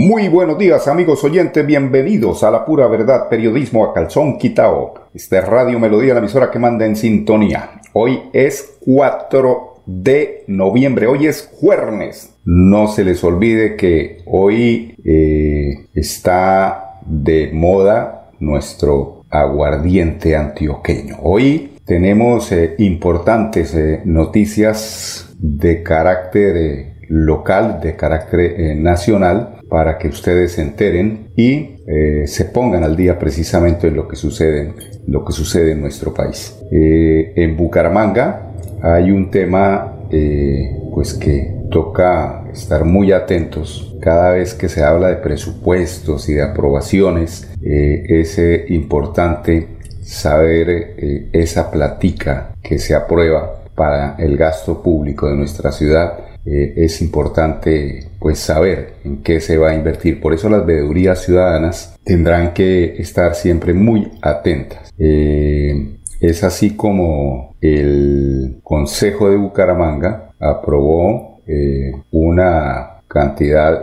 Muy buenos días amigos oyentes, bienvenidos a la pura verdad, periodismo a calzón quitao. Esta es Radio Melodía, la emisora que manda en sintonía. Hoy es 4 de noviembre, hoy es jueves. No se les olvide que hoy eh, está de moda nuestro aguardiente antioqueño. Hoy tenemos eh, importantes eh, noticias de carácter local, de carácter nacional para que ustedes se enteren y eh, se pongan al día precisamente en lo que sucede, lo que sucede en nuestro país. Eh, en Bucaramanga hay un tema eh, pues que toca estar muy atentos cada vez que se habla de presupuestos y de aprobaciones es importante saber esa platica que se aprueba para el gasto público de nuestra ciudad eh, es importante pues saber en qué se va a invertir. Por eso las veedurías ciudadanas tendrán que estar siempre muy atentas. Eh, es así como el Consejo de Bucaramanga aprobó eh, una cantidad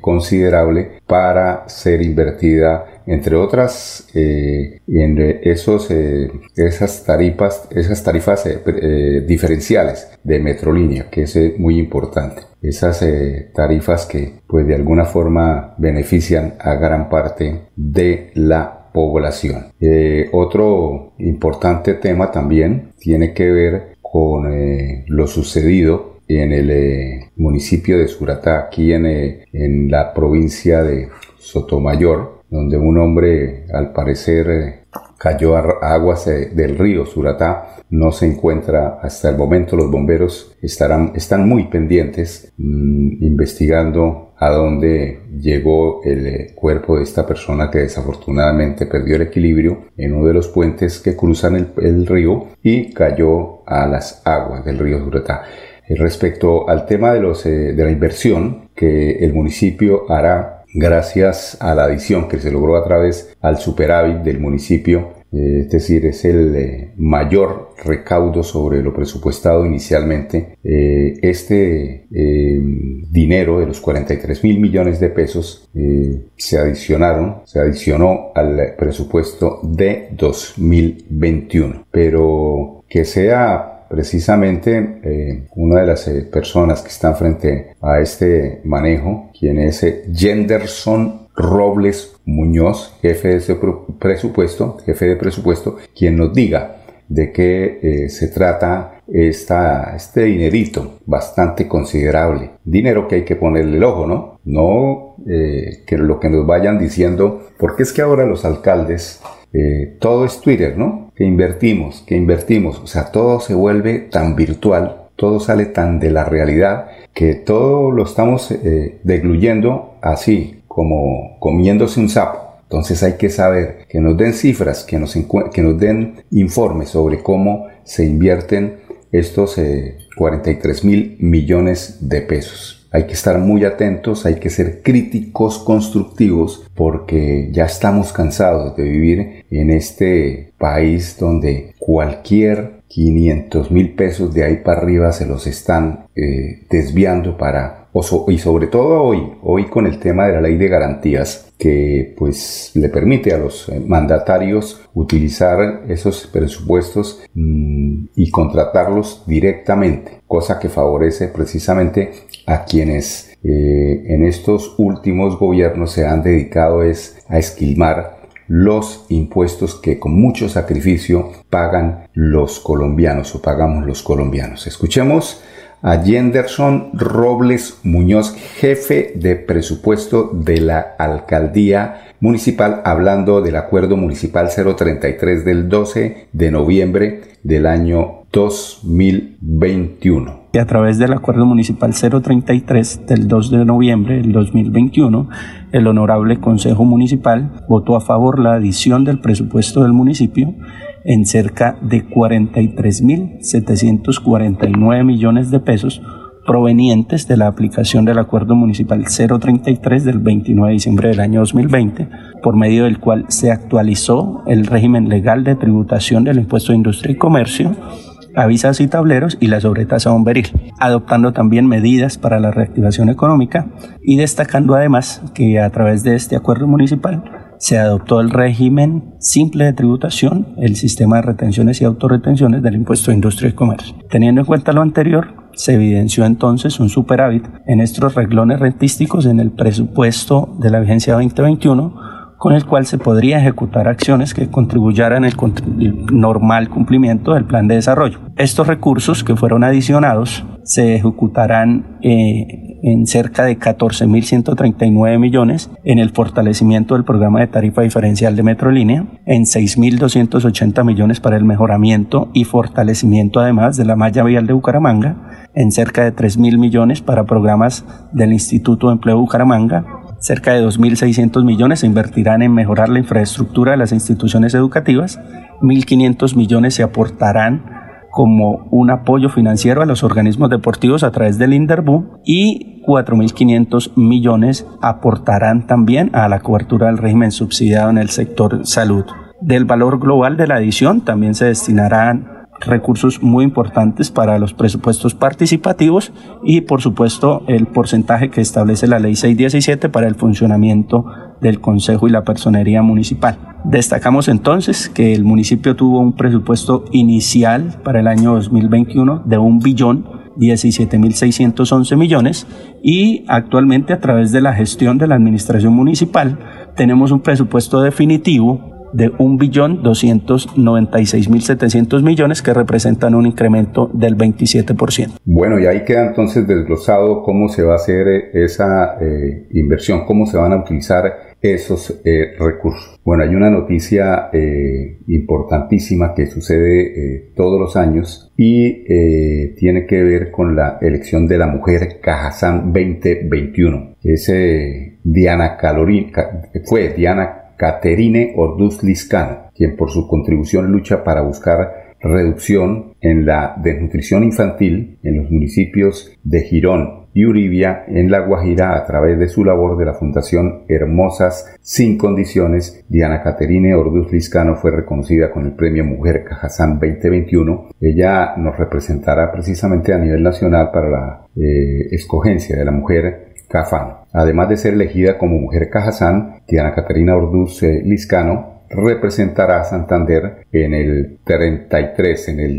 considerable para ser invertida entre otras, eh, en esos, eh, esas tarifas, esas tarifas eh, diferenciales de Metrolínea, que es muy importante. Esas tarifas que, pues, de alguna forma benefician a gran parte de la población. otro importante tema también tiene que ver con lo sucedido en el municipio de Suratá, aquí en, en la provincia de Sotomayor, donde un hombre al parecer eh, cayó a aguas eh, del río Suratá. No se encuentra hasta el momento. Los bomberos estarán, están muy pendientes mm, investigando a dónde llegó el eh, cuerpo de esta persona que desafortunadamente perdió el equilibrio en uno de los puentes que cruzan el, río y cayó a las aguas del río Suratá. Respecto al tema de, los, de la inversión que el municipio hará gracias a la adición que se logró a través al superávit del municipio, eh, es decir, es el eh, mayor recaudo sobre lo presupuestado inicialmente. Eh, este dinero de los 43 mil millones de pesos se adicionaron, se adicionó al presupuesto de 2021, pero que sea precisamente eh, una de las eh, personas que están frente a este manejo, quien es eh, Jenderson Robles Muñoz, jefe de presupuesto, jefe de presupuesto, quien nos diga de qué se trata esta, este dinerito bastante considerable. Dinero que hay que ponerle el ojo, ¿no? No que lo que nos vayan diciendo, porque es que ahora los alcaldes, todo es Twitter, ¿no? que invertimos, que invertimos, o sea, todo se vuelve tan virtual, todo sale tan de la realidad, que todo lo estamos eh, degluyendo así, como comiéndose un sapo. Entonces hay que saber que nos den cifras, que nos, den informes sobre cómo se invierten estos 43 eh, mil millones de pesos. Hay que estar muy atentos, hay que ser críticos constructivos porque ya estamos cansados de vivir en este país donde cualquier 500 mil pesos de ahí para arriba se los están eh, desviando para y sobre todo hoy, hoy con el tema de la ley de garantías que pues le permite a los eh, mandatarios utilizar esos presupuestos mm, y contratarlos directamente, cosa que favorece precisamente a quienes eh, en estos últimos gobiernos se han dedicado es a esquilmar los impuestos que con mucho sacrificio pagan los colombianos o pagamos los colombianos. Escuchemos a Jenderson Robles Muñoz, jefe de presupuesto de la alcaldía municipal, hablando del acuerdo municipal 033 del 12 de noviembre del año 2021. Y a través del acuerdo municipal 033 del 2 de noviembre del 2021, el honorable Consejo Municipal votó a favor la adición del presupuesto del municipio en cerca de 43.749 millones de pesos provenientes de la aplicación del Acuerdo Municipal 033 del 29 de diciembre del año 2020, por medio del cual se actualizó el régimen legal de tributación del impuesto de industria y comercio avisas y tableros y la sobretasa bomberil, adoptando también medidas para la reactivación económica y destacando además que a través de este acuerdo municipal se adoptó el régimen simple de tributación, el sistema de retenciones y autorretenciones del impuesto de industria y comercio. Teniendo en cuenta lo anterior, se evidenció entonces un superávit en estos reglones rentísticos en el presupuesto de la vigencia 2021 con el cual se podría ejecutar acciones que contribuyeran al normal cumplimiento del plan de desarrollo. Estos recursos que fueron adicionados se ejecutarán eh, en cerca de 14.139 millones en el fortalecimiento del programa de tarifa diferencial de Metrolínea, en 6.280 millones para el mejoramiento y fortalecimiento además de la malla vial de Bucaramanga, en cerca de 3.000 millones para programas del Instituto de Empleo Bucaramanga, Cerca de 2.600 millones se invertirán en mejorar la infraestructura de las instituciones educativas, 1.500 millones se aportarán como un apoyo financiero a los organismos deportivos a través del INDERBU y 4.500 millones aportarán también a la cobertura del régimen subsidiado en el sector salud. Del valor global de la adición también se destinarán recursos muy importantes para los presupuestos participativos y por supuesto el porcentaje que establece la ley 617 para el funcionamiento del Consejo y la Personería Municipal. Destacamos entonces que el municipio tuvo un presupuesto inicial para el año 2021 de un billón 17.611 millones y actualmente a través de la gestión de la administración municipal tenemos un presupuesto definitivo de 1.296.700 millones que representan un incremento del 27%. Bueno, y ahí queda entonces desglosado cómo se va a hacer eh, esa eh, inversión, cómo se van a utilizar esos eh, recursos. Bueno, hay una noticia importantísima que sucede todos los años y tiene que ver con la elección de la mujer Cajazán 2021. Es Diana Calorín, fue Diana Caterine Orduz Liscano, quien por su contribución lucha para buscar reducción en la desnutrición infantil en los municipios de Girón y Uribia en La Guajira a través de su labor de la Fundación Hermosas Sin Condiciones. Diana Caterine Orduz Liscano fue reconocida con el Premio Mujer Cajazán 2021. Ella nos representará precisamente a nivel nacional para la eh, escogencia de la mujer Cafán. Además de ser elegida como mujer Cajazán, Diana Caterina Orduz eh, Liscano representará a Santander en el 33, en el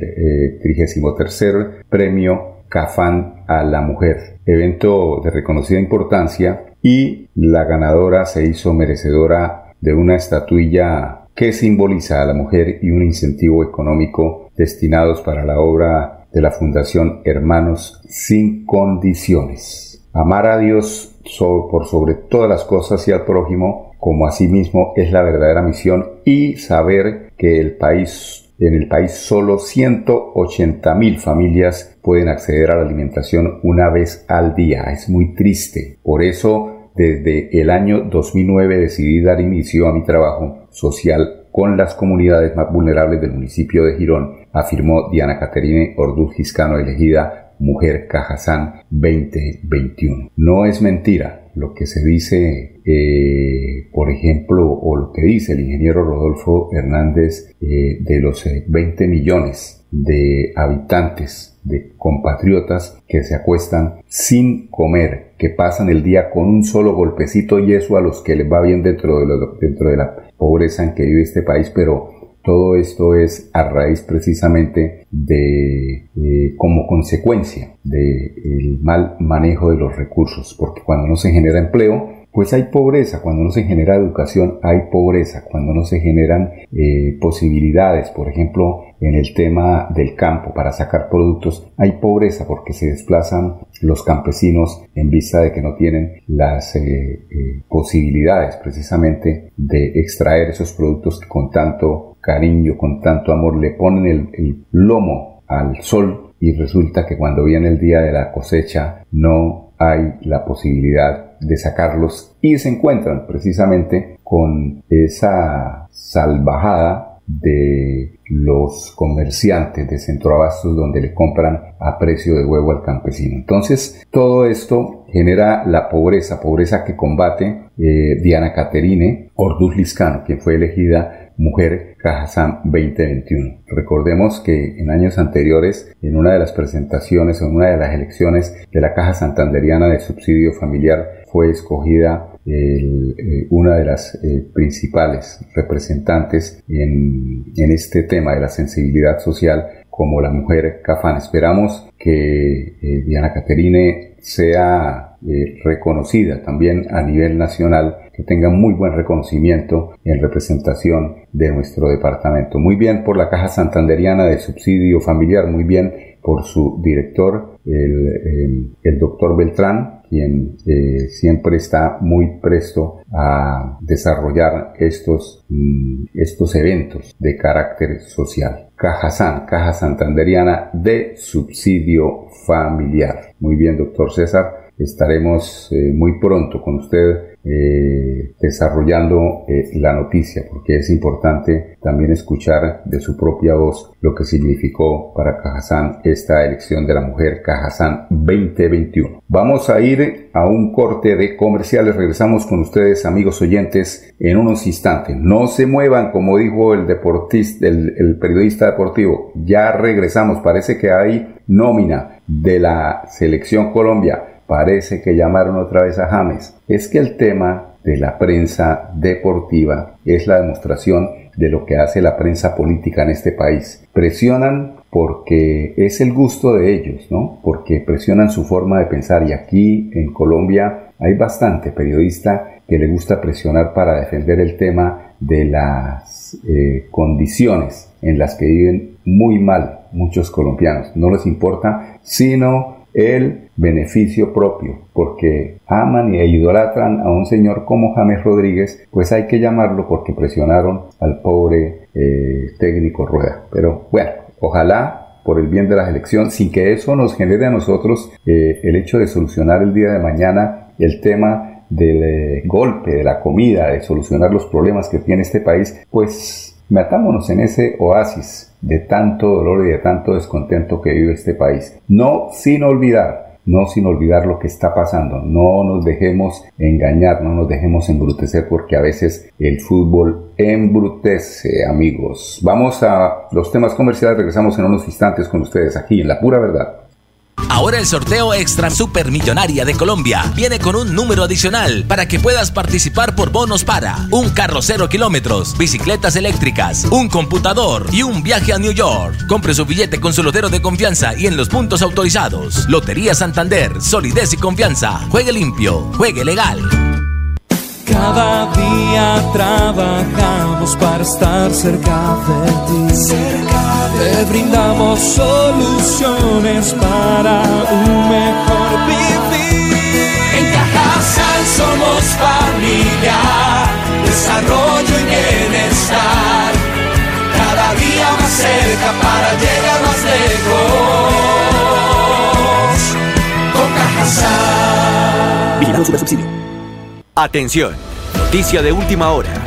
33 eh, premio Cafán a la mujer, evento de reconocida importancia y la ganadora se hizo merecedora de una estatuilla que simboliza a la mujer y un incentivo económico destinados para la obra de la Fundación Hermanos sin Condiciones. Amar a Dios por sobre todas las cosas y al prójimo como a sí mismo es la verdadera misión y saber que el país en el país solo 180 mil familias pueden acceder a la alimentación una vez al día. Es muy triste. Por eso, desde el año 2009 decidí dar inicio a mi trabajo social con las comunidades más vulnerables del municipio de Girón, afirmó Diana Caterine Orduz Giscano, elegida Mujer Cajazán 2021. No es mentira lo que se dice, eh, por ejemplo, o lo que dice el ingeniero Rodolfo Hernández eh, de los 20 eh, millones de habitantes, de compatriotas que se acuestan sin comer, que pasan el día con un solo golpecito y eso a los que les va bien dentro de, dentro de la pobreza en que vive este país, pero todo esto es a raíz precisamente de, eh, como consecuencia del mal manejo de los recursos, porque cuando no se genera empleo, pues hay pobreza, cuando no se genera educación hay pobreza, cuando no se generan eh, posibilidades, por ejemplo, en el tema del campo para sacar productos, hay pobreza porque se desplazan los campesinos en vista de que no tienen las eh, posibilidades precisamente de extraer esos productos que con tanto cariño, con tanto amor, le ponen el, lomo al sol y resulta que cuando viene el día de la cosecha no hay la posibilidad de sacarlos y se encuentran precisamente con esa salvajada de los comerciantes de centroabastos donde le compran a precio de huevo al campesino. Entonces, todo esto genera la pobreza, pobreza que combate eh, Diana Caterine Orduz Liscano, quien fue elegida Mujer Cajazán 2021. Recordemos que en años anteriores, en una de las presentaciones, en una de las elecciones de la Caja Santanderiana de Subsidio Familiar, fue escogida eh, una de las eh, principales representantes en, este tema de la sensibilidad social como la mujer Cafán. Esperamos que Diana Caterine sea reconocida también a nivel nacional que tenga muy buen reconocimiento en representación de nuestro departamento. Muy bien por la Caja Santanderiana de Subsidio Familiar, muy bien por su director, el, doctor Beltrán, quien eh, siempre está muy presto a desarrollar estos, mm, estos eventos de carácter social. Caja San, Caja Santanderiana de Subsidio Familiar. Muy bien, doctor César. Estaremos eh, muy pronto con usted eh, desarrollando eh, la noticia, porque es importante también escuchar de su propia voz lo que significó para Cajazán esta elección de la mujer Cajazán 2021. Vamos a ir a un corte de comerciales, regresamos con ustedes amigos oyentes en unos instantes. No se muevan, como dijo el deportista, el periodista deportivo, ya regresamos, parece que hay nómina de la selección Colombia parece que llamaron otra vez a James. Es que el tema de la prensa deportiva es la demostración de lo que hace la prensa política en este país. Presionan porque es el gusto de ellos, ¿no? Porque presionan su forma de pensar y aquí en Colombia hay bastante periodista que le gusta presionar para defender el tema de las eh, condiciones en las que viven muy mal muchos colombianos. No les importa sino el beneficio propio, porque aman e idolatran a un señor como James Rodríguez, pues hay que llamarlo porque presionaron al pobre eh, técnico Rueda. Pero bueno, ojalá por el bien de la elección, sin que eso nos genere a nosotros eh, el hecho de solucionar el día de mañana el tema del eh, golpe, de la comida, de solucionar los problemas que tiene este país, pues metámonos en ese oasis de tanto dolor y de tanto descontento que vive este país. No sin olvidar, no sin olvidar lo que está pasando. No nos dejemos engañar, no nos dejemos embrutecer porque a veces el fútbol embrutece, amigos. Vamos a los temas comerciales, regresamos en unos instantes con ustedes aquí en La Pura Verdad. Ahora el sorteo Extra Supermillonaria de Colombia viene con un número adicional para que puedas participar por bonos para un carro cero kilómetros, bicicletas eléctricas, un computador y un viaje a New York. Compre su billete con su lotero de confianza y en los puntos autorizados. Lotería Santander, solidez y confianza. Juegue limpio, juegue legal. Cada día trabajamos para estar cerca de ti. Cerca de Te brindamos soluciones para un mejor vivir. En Cajasal somos familia, desarrollo y bienestar. Cada día más cerca para llegar más lejos. Con Cajasal. Vigilando su subsidio. Atención, noticia de última hora.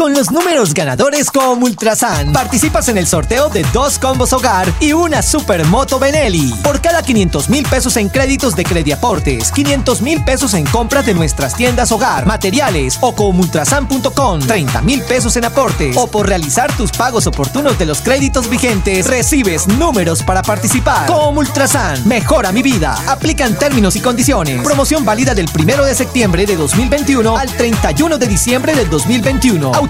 Con los números ganadores como Ultrasan, participas en el sorteo de dos combos hogar y una supermoto Benelli. Por cada 500 mil pesos en créditos de Crediaportes, 500 mil pesos en compras de nuestras tiendas hogar, materiales o comultrasan.com, 30 mil pesos en aportes o por realizar tus pagos oportunos de los créditos vigentes, recibes números para participar. Como Ultrasan, mejora mi vida. Aplican términos y condiciones. Promoción válida del 1 de septiembre de 2021 al 31 de diciembre del 2021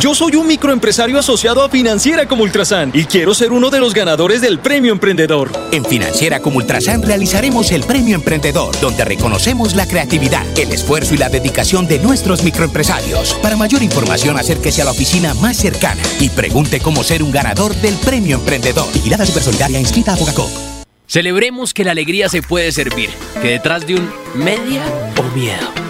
Yo soy un microempresario asociado a Financiera como Ultrasan y quiero ser uno de los ganadores del Premio Emprendedor. En Financiera como Ultrasan realizaremos el Premio Emprendedor, donde reconocemos la creatividad, el esfuerzo y la dedicación de nuestros microempresarios. Para mayor información, acérquese a la oficina más cercana y pregunte cómo ser un ganador del Premio Emprendedor. Vigilada Supersolidaria inscrita a Bogacop. Celebremos que la alegría se puede servir, que detrás de un media o miedo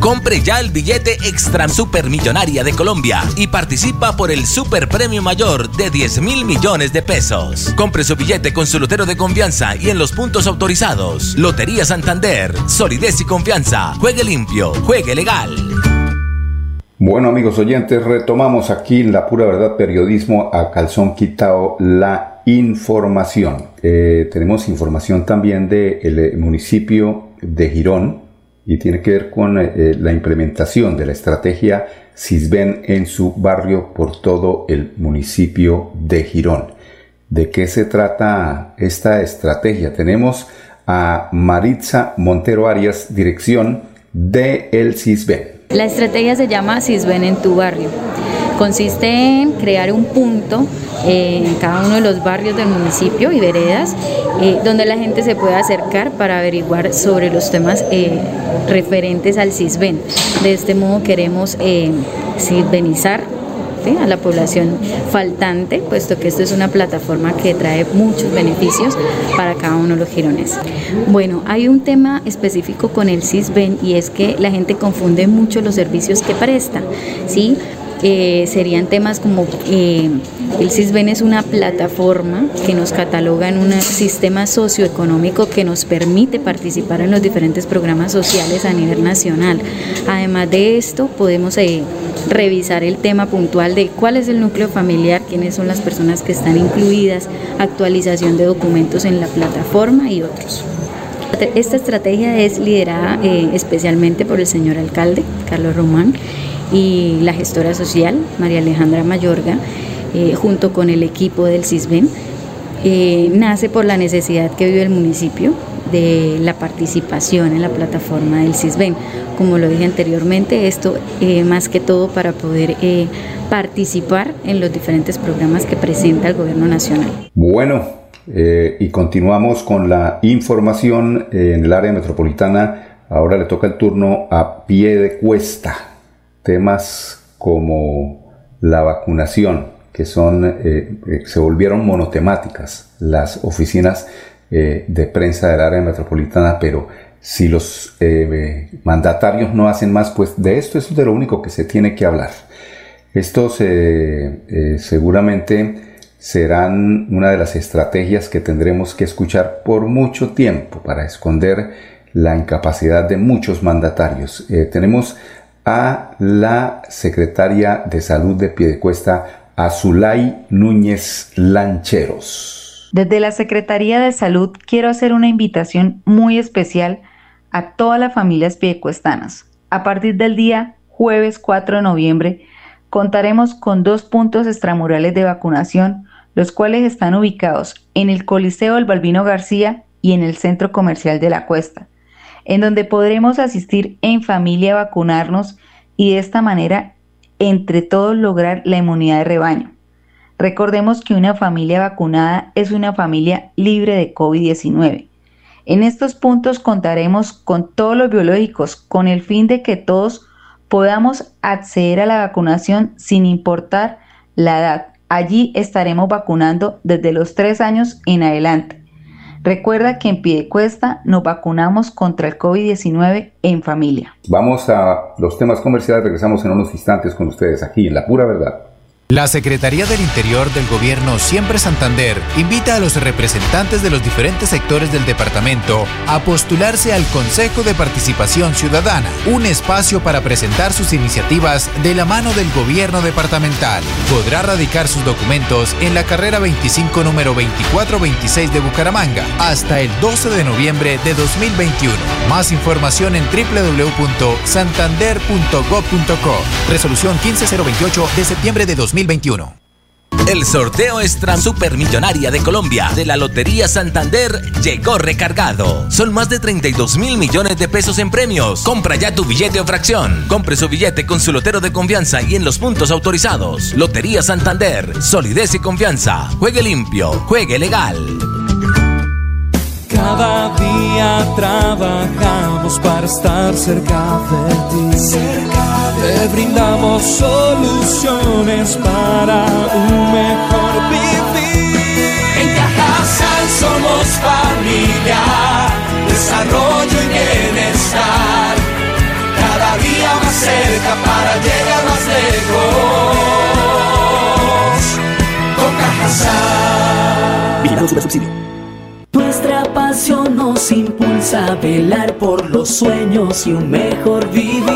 Compre ya el billete Extra Supermillonaria de Colombia y participa por el Super Premio Mayor de 10 mil millones de pesos. Compre su billete con su lotero de confianza y en los puntos autorizados. Lotería Santander, solidez y confianza. Juegue limpio, juegue legal. Bueno amigos oyentes, retomamos aquí la pura verdad periodismo a calzón quitado la información. Eh, tenemos información también del eh, municipio de Girón, y tiene que ver con eh, eh, la implementación de la estrategia CISBEN en su barrio por todo el municipio de Girón. ¿De qué se trata esta estrategia? Tenemos a Maritza Montero Arias, dirección de el CISBEN. La estrategia se llama CISBEN en tu barrio. Consiste en crear un punto eh, en cada uno de los barrios del municipio y veredas eh, donde la gente se pueda acercar para averiguar sobre los temas eh, referentes al CISBEN. De este modo queremos CISBENizar a la población faltante, puesto que esto es una plataforma que trae muchos beneficios para cada uno de los girones. Bueno, hay un tema específico con el CISBEN y es que la gente confunde mucho los servicios que presta, ¿sí? Serían temas como eh, el CISBEN es una plataforma que nos cataloga en un sistema socioeconómico que nos permite participar en los diferentes programas sociales a nivel nacional. Además de esto, podemos eh, revisar el tema puntual de cuál es el núcleo familiar, quiénes son las personas que están incluidas, actualización de documentos en la plataforma y otros. Esta estrategia es liderada eh, especialmente por el señor alcalde, Carlos Román, y la gestora social, María Alejandra Mayorga, eh, junto con el equipo del CISBEN, eh, nace por la necesidad que vive el municipio de la participación en la plataforma del CISBEN. Como lo dije anteriormente, esto eh, más que todo para poder participar en los diferentes programas que presenta el Gobierno Nacional. Bueno, y continuamos con la información en el área metropolitana. Ahora le toca el turno a pie de cuesta temas como la vacunación, que son, eh, eh, se volvieron monotemáticas las oficinas eh, de prensa del área metropolitana, pero si los mandatarios no hacen más, pues de esto es de lo único que se tiene que hablar. Estos seguramente serán una de las estrategias que tendremos que escuchar por mucho tiempo para esconder la incapacidad de muchos mandatarios. tenemos a la secretaria de Salud de Piedecuesta, Azulay Núñez Lancheros. Desde la Secretaría de Salud quiero hacer una invitación muy especial a todas las familias piedecuestanas. A partir del día jueves 4 de noviembre contaremos con dos puntos extramurales de vacunación, los cuales están ubicados en el Coliseo del Balbino García y en el Centro Comercial de la Cuesta en donde podremos asistir en familia a vacunarnos y de esta manera entre todos lograr la inmunidad de rebaño. Recordemos que una familia vacunada es una familia libre de COVID-19. En estos puntos contaremos con todos los biológicos con el fin de que todos podamos acceder a la vacunación sin importar la edad. Allí estaremos vacunando desde los tres años en adelante. Recuerda que en Piedecuesta nos vacunamos contra el COVID-19 en familia. Vamos a los temas comerciales, regresamos en unos instantes con ustedes aquí en La Pura Verdad. La Secretaría del Interior del Gobierno Siempre Santander invita a los representantes de los diferentes sectores del departamento a postularse al Consejo de Participación Ciudadana, un espacio para presentar sus iniciativas de la mano del gobierno departamental. Podrá radicar sus documentos en la carrera 25 número 2426 de Bucaramanga hasta el 12 de noviembre de 2021. Más información en www.santander.gov.co. Resolución 15028 de septiembre de 2021. 2021. El sorteo extra supermillonaria de Colombia de la Lotería Santander llegó recargado. Son más de 32 mil millones de pesos en premios. Compra ya tu billete o fracción. Compre su billete con su lotero de confianza y en los puntos autorizados. Lotería Santander, solidez y confianza. Juegue limpio, juegue legal. Cada día trabajamos para estar cerca de ti. Te brindamos soluciones para un mejor vivir. En Cajasal somos familia, desarrollo y bienestar. Cada día más cerca para llegar más lejos. Con Cajasal. Vigilado super subsidio. Nuestra pasión nos impulsa a velar por los sueños y un mejor vivir.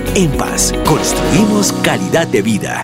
En Paz, construimos calidad de vida.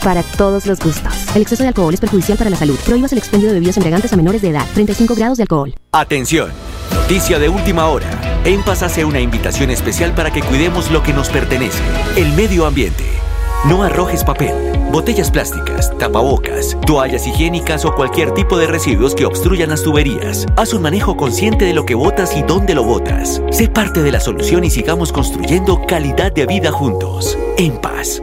para todos los gustos. El exceso de alcohol es perjudicial para la salud. Prohíbas el expendio de bebidas embriagantes a menores de edad. 35 grados de alcohol. Atención. Noticia de última hora. En Paz hace una invitación especial para que cuidemos lo que nos pertenece, el medio ambiente. No arrojes papel, botellas plásticas, tapabocas, toallas higiénicas o cualquier tipo de residuos que obstruyan las tuberías. Haz un manejo consciente de lo que botas y dónde lo botas. Sé parte de la solución y sigamos construyendo calidad de vida juntos. En paz.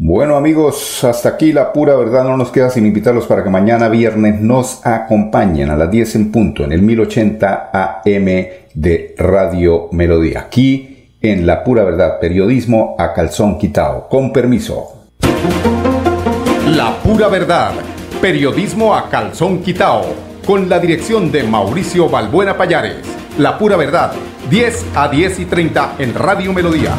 Bueno amigos, hasta aquí la pura verdad. No nos queda sin invitarlos para que mañana viernes nos acompañen a las 10 en punto en el 1080 AM de Radio Melodía. Aquí en La Pura Verdad, periodismo a calzón quitado. Con permiso. La Pura Verdad, periodismo a calzón quitado. Con la dirección de Mauricio Balbuena Payares. La Pura Verdad, 10 a 10 y 30 en Radio Melodía.